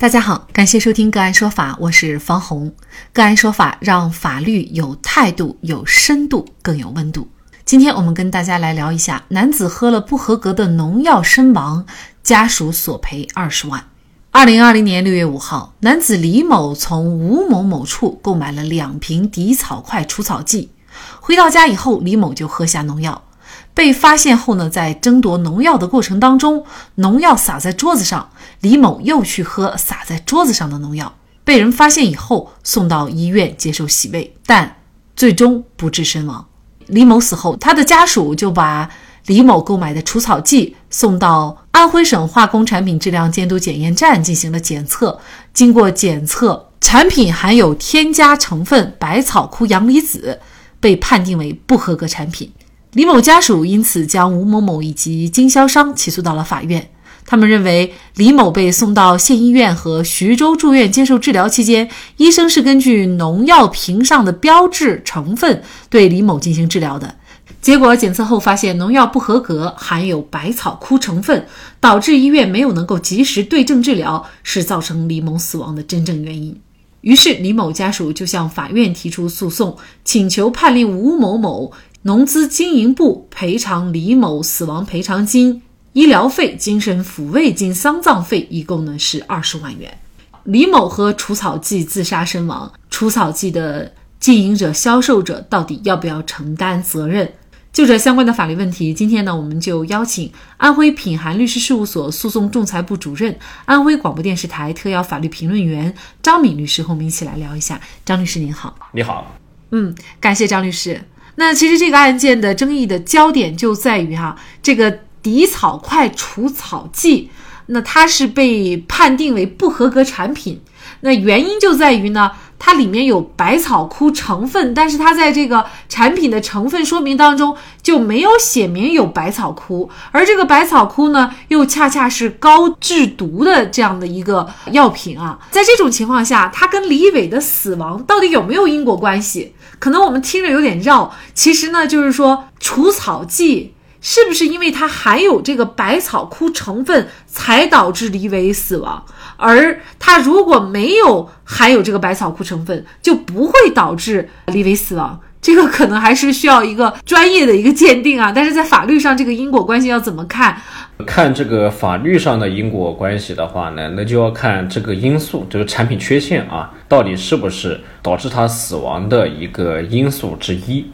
大家好，感谢收听个案说法，我是方红。个案说法让法律有态度、有深度、更有温度。今天我们跟大家来聊一下：男子喝了不合格的农药身亡，家属索赔二十万。二零二零年六月五号，男子李某从吴某某处购买了两瓶敌草快除草剂，回到家以后，李某就喝下农药。被发现后呢，在争夺农药的过程当中，农药洒在桌子上，李某又去喝洒在桌子上的农药，被人发现以后送到医院接受洗胃，但最终不治身亡。李某死后，他的家属就把李某购买的除草剂送到安徽省化工产品质量监督检验站进行了检测，经过检测，产品含有添加成分百草枯阳离子，被判定为不合格产品。李某家属因此将吴某某以及经销商起诉到了法院。他们认为，李某被送到县医院和徐州住院接受治疗期间，医生是根据农药瓶上的标志成分对李某进行治疗的。结果检测后发现农药不合格，含有百草枯成分，导致医院没有能够及时对症治疗，是造成李某死亡的真正原因。于是，李某家属就向法院提出诉讼，请求判令吴某某。农资经营部赔偿李某死亡赔偿金、医疗费、精神抚慰金、丧葬费，一共呢是二十万元。李某和除草剂自杀身亡，除草剂的经营者、销售者到底要不要承担责任？就这相关的法律问题，今天呢，我们就邀请安徽品涵律师事务所诉讼仲裁部主任、安徽广播电视台特邀法律评论员张敏律师和我们一起来聊一下。张律师您好，你好，嗯，感谢张律师。那其实这个案件的争议的焦点就在于哈，这个敌草快除草剂，那它是被判定为不合格产品。那原因就在于呢，它里面有百草枯成分，但是它在这个产品的成分说明当中就没有写明有百草枯，而这个百草枯呢，又恰恰是高致毒的这样的一个药品啊。在这种情况下，它跟李伟的死亡到底有没有因果关系？可能我们听着有点绕，其实呢，就是说除草剂是不是因为它含有这个百草枯成分才导致李伟死亡？而它如果没有含有这个百草枯成分，就不会导致李伟死亡。这个可能还是需要一个专业的一个鉴定啊。但是在法律上，这个因果关系要怎么看？看这个法律上的因果关系的话呢，那就要看这个因素，这个产品缺陷啊，到底是不是导致他死亡的一个因素之一。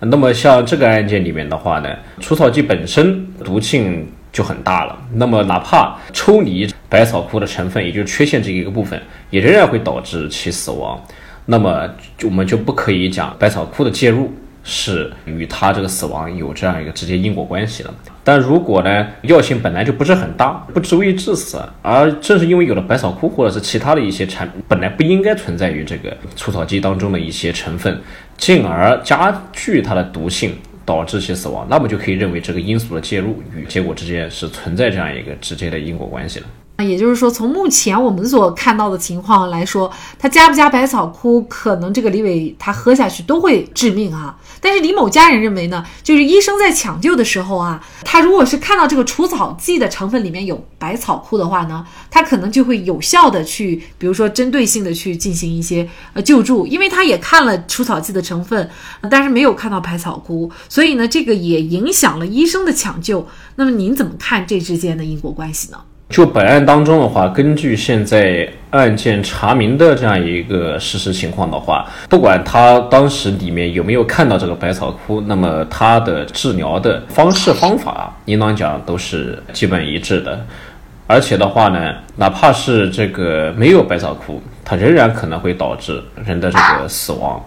那么像这个案件里面的话呢，除草剂本身毒性。就很大了。那么，哪怕抽离百草枯的成分，也就是缺陷这一个部分，也仍然会导致其死亡。那么，我们就不可以讲百草枯的介入是与他这个死亡有这样一个直接因果关系了。但如果呢，药性本来就不是很大，不足以致死，而正是因为有了百草枯或者是其他的一些产，本来不应该存在于这个除草剂当中的一些成分，进而加剧它的毒性。导致其死亡，那么就可以认为这个因素的介入与结果之间是存在这样一个直接的因果关系了。那也就是说，从目前我们所看到的情况来说，他加不加百草枯，可能这个李伟他喝下去都会致命啊。但是李某家人认为呢，就是医生在抢救的时候啊，他如果是看到这个除草剂的成分里面有百草枯的话呢，他可能就会有效的去，比如说针对性的去进行一些呃救助，因为他也看了除草剂的成分，但是没有看到百草枯，所以呢，这个也影响了医生的抢救。那么您怎么看这之间的因果关系呢？就本案当中的话，根据现在案件查明的这样一个事实情况的话，不管他当时里面有没有看到这个百草枯，那么他的治疗的方式方法，应当讲都是基本一致的。而且的话呢，哪怕是这个没有百草枯，它仍然可能会导致人的这个死亡。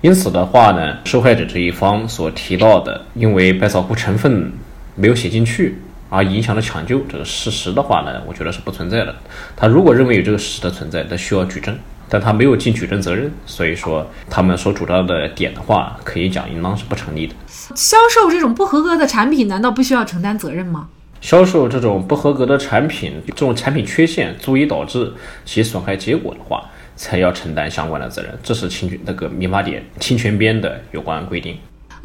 因此的话呢，受害者这一方所提到的，因为百草枯成分没有写进去。而影响了抢救这个事实的话呢，我觉得是不存在的。他如果认为有这个事实的存在，那需要举证，但他没有尽举证责任，所以说他们所主张的点的话，可以讲应当是不成立的。销售这种不合格的产品，难道不需要承担责任吗？销售这种不合格的产品，这种产品缺陷足以导致其损害结果的话，才要承担相关的责任。这是侵权那个民法典侵权编的有关规定。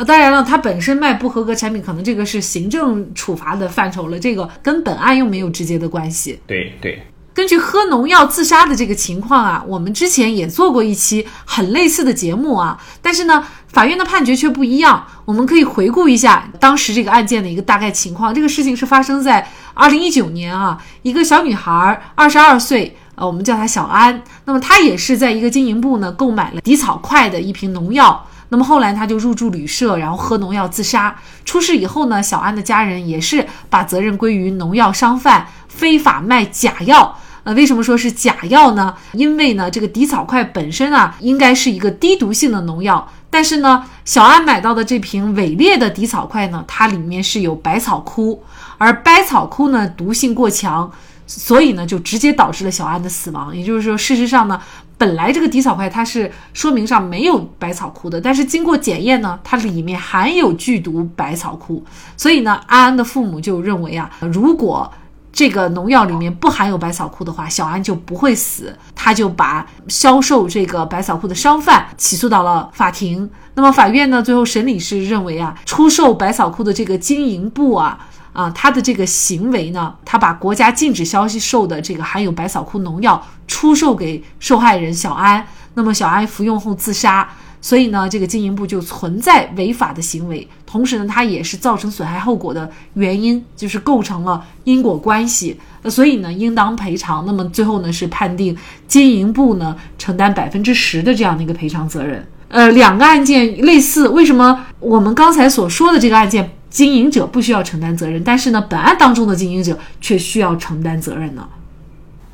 当然了，他本身卖不合格产品，可能这个是行政处罚的范畴了，这个跟本案又没有直接的关系。对对，根据喝农药自杀的这个情况啊，我们之前也做过一期很类似的节目啊，但是呢，法院的判决却不一样。我们可以回顾一下当时这个案件的一个大概情况。这个事情是发生在二零一九年啊，一个小女孩，二十二岁，呃，我们叫她小安。那么她也是在一个经营部呢购买了敌草快的一瓶农药。那么后来他就入住旅社，然后喝农药自杀。出事以后呢，小安的家人也是把责任归于农药商贩非法卖假药。呃，为什么说是假药呢？因为呢，这个底草快本身啊，应该是一个低毒性的农药，但是呢，小安买到的这瓶伪劣的底草快呢，它里面是有百草枯，而百草枯呢毒性过强，所以呢就直接导致了小安的死亡。也就是说，事实上呢，本来这个底草块它是说明上没有百草枯的，但是经过检验呢，它里面含有剧毒百草枯，所以呢，安安的父母就认为啊，如果这个农药里面不含有百草枯的话，小安就不会死。他就把销售这个百草枯的商贩起诉到了法庭。那么法院呢，最后审理是认为啊，出售百草枯的这个经营部啊啊，他的这个行为呢，他把国家禁止销售的这个含有百草枯农药出售给受害人小安。那么小安服用后自杀。所以呢，这个经营部就存在违法的行为，同时呢，它也是造成损害后果的原因，就是构成了因果关系，呃所以呢，应当赔偿。那么最后呢，是判定经营部呢承担百分之十的这样的一个赔偿责任。呃，两个案件类似，为什么我们刚才所说的这个案件经营者不需要承担责任，但是呢，本案当中的经营者却需要承担责任呢？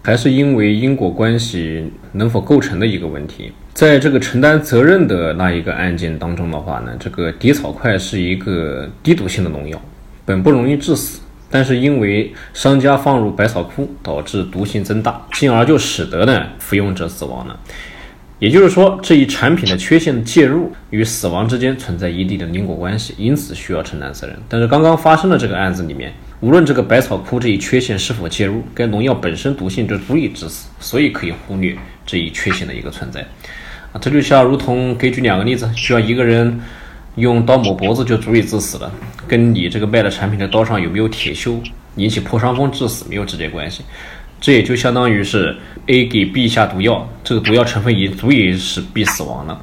还是因为因果关系能否构成的一个问题。在这个承担责任的那一个案件当中的话呢，这个敌草快是一个低毒性的农药，本不容易致死，但是因为商家放入百草枯，导致毒性增大，进而就使得呢服用者死亡了。也就是说，这一产品的缺陷介入与死亡之间存在一定的因果关系，因此需要承担责任。但是刚刚发生的这个案子里面，无论这个百草枯这一缺陷是否介入，该农药本身毒性就足以致死，所以可以忽略这一缺陷的一个存在。啊，这就像如同给举两个例子，需要一个人用刀抹脖子就足以致死了，跟你这个卖的产品的刀上有没有铁锈引起破伤风致死没有直接关系。这也就相当于是 A 给 B 下毒药，这个毒药成分已足以使 B 死亡了。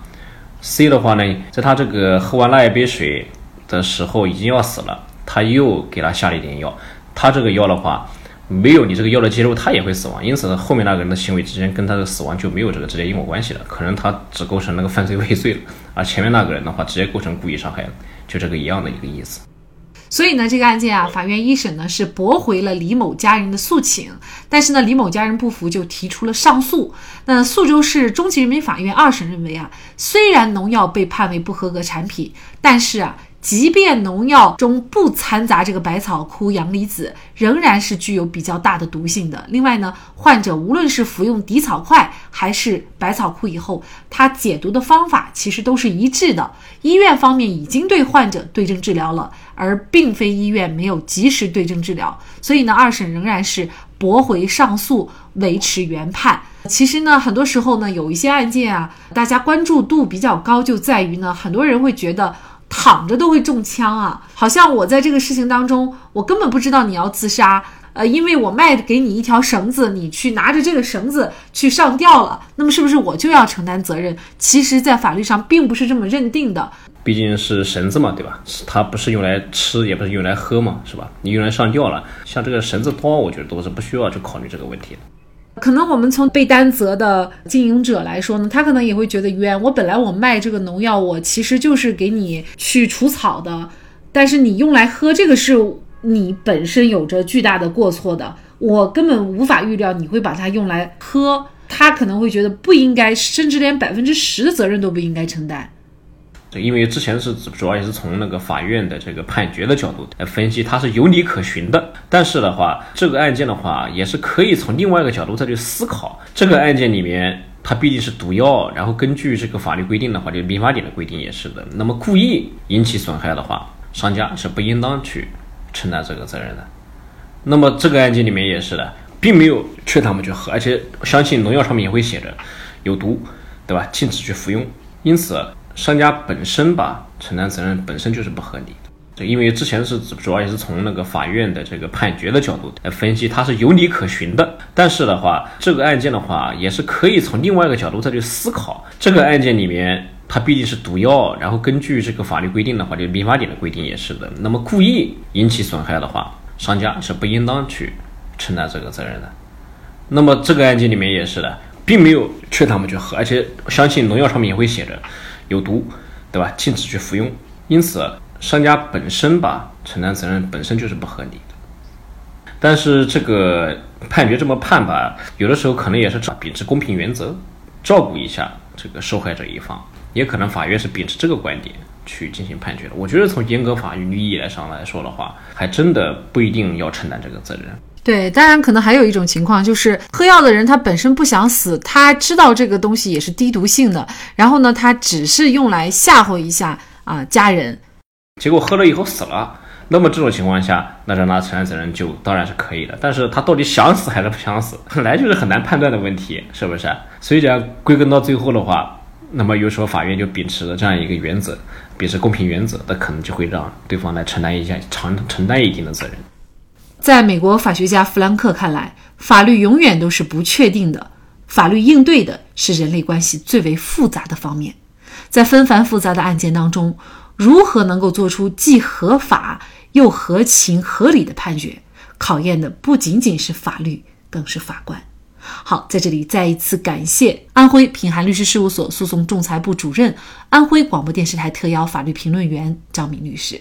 C 的话呢，在他这个喝完那一杯水的时候已经要死了，他又给他下了一点药，他这个药的话没有你这个药的介入，他也会死亡。因此后面那个人的行为之间跟他的死亡就没有这个直接因果关系了，可能他只构成那个犯罪 未遂了，而前面那个人的话直接构成故意伤害了，就这个一样的一个意思。所以呢，这个案件啊，法院一审呢是驳回了李某家人的诉请，但是呢，李某家人不服，就提出了上诉。那宿州市中级人民法院二审认为啊，虽然农药被判为不合格产品，但是啊。即便农药中不掺杂这个百草枯阳离子，仍然是具有比较大的毒性的。另外呢，患者无论是服用敌草快还是百草枯以后，他解毒的方法其实都是一致的。医院方面已经对患者对症治疗了，而并非医院没有及时对症治疗。所以呢，二审仍然是驳回上诉，维持原判。其实呢，很多时候呢，有一些案件啊，大家关注度比较高，就在于呢，很多人会觉得。躺着都会中枪啊！好像我在这个事情当中，我根本不知道你要自杀，呃，因为我卖给你一条绳子，你去拿着这个绳子去上吊了，那么是不是我就要承担责任？其实，在法律上并不是这么认定的，毕竟是绳子嘛，对吧？它不是用来吃，也不是用来喝嘛，是吧？你用来上吊了，像这个绳子刀，我觉得都是不需要去考虑这个问题的。可能我们从被担责的经营者来说呢，他可能也会觉得冤。我本来我卖这个农药，我其实就是给你去除草的，但是你用来喝这个是你本身有着巨大的过错的，我根本无法预料你会把它用来喝。他可能会觉得不应该，甚至连百分之十的责任都不应该承担。因为之前是主要也是从那个法院的这个判决的角度来分析，它是有理可循的。但是的话，这个案件的话，也是可以从另外一个角度再去思考。这个案件里面，它毕竟是毒药，然后根据这个法律规定的话，就民法典的规定也是的。那么故意引起损害的话，商家是不应当去承担这个责任的。那么这个案件里面也是的，并没有劝他们去喝，而且相信农药上面也会写着有毒，对吧？禁止去服用。因此。商家本身吧承担责任本身就是不合理。因为之前是主要也是从那个法院的这个判决的角度来分析，它是有理可循的。但是的话，这个案件的话也是可以从另外一个角度再去思考。这个案件里面，它毕竟是毒药，然后根据这个法律规定的话，就民法典的规定也是的。那么故意引起损害的话，商家是不应当去承担这个责任的。那么这个案件里面也是的，并没有劝他们去喝，而且相信农药上面也会写着有毒，对吧？禁止去服用。因此。商家本身吧承担责任本身就是不合理的，但是这个判决这么判吧，有的时候可能也是秉持公平原则，照顾一下这个受害者一方，也可能法院是秉持这个观点去进行判决的。我觉得从严格法律意义来上来说的话，还真的不一定要承担这个责任。对，当然可能还有一种情况就是喝药的人他本身不想死，他知道这个东西也是低毒性的，然后呢，他只是用来吓唬一下啊家人。结果喝了以后死了，那么这种情况下，那让他承担责任就当然是可以的。但是他到底想死还是不想死，本来就是很难判断的问题，是不是？所以讲归根到最后的话，那么有时候法院就秉持了这样一个原则，秉持公平原则，那可能就会让对方来承担一下承承担一定的责任。在美国法学家弗兰克看来，法律永远都是不确定的，法律应对的是人类关系最为复杂的方面，在纷繁复杂的案件当中。如何能够做出既合法又合情合理的判决，考验的不仅仅是法律，更是法官。好，在这里再一次感谢安徽平涵律师事务所诉讼仲裁部主任、安徽广播电视台特邀法律评论员张敏律师。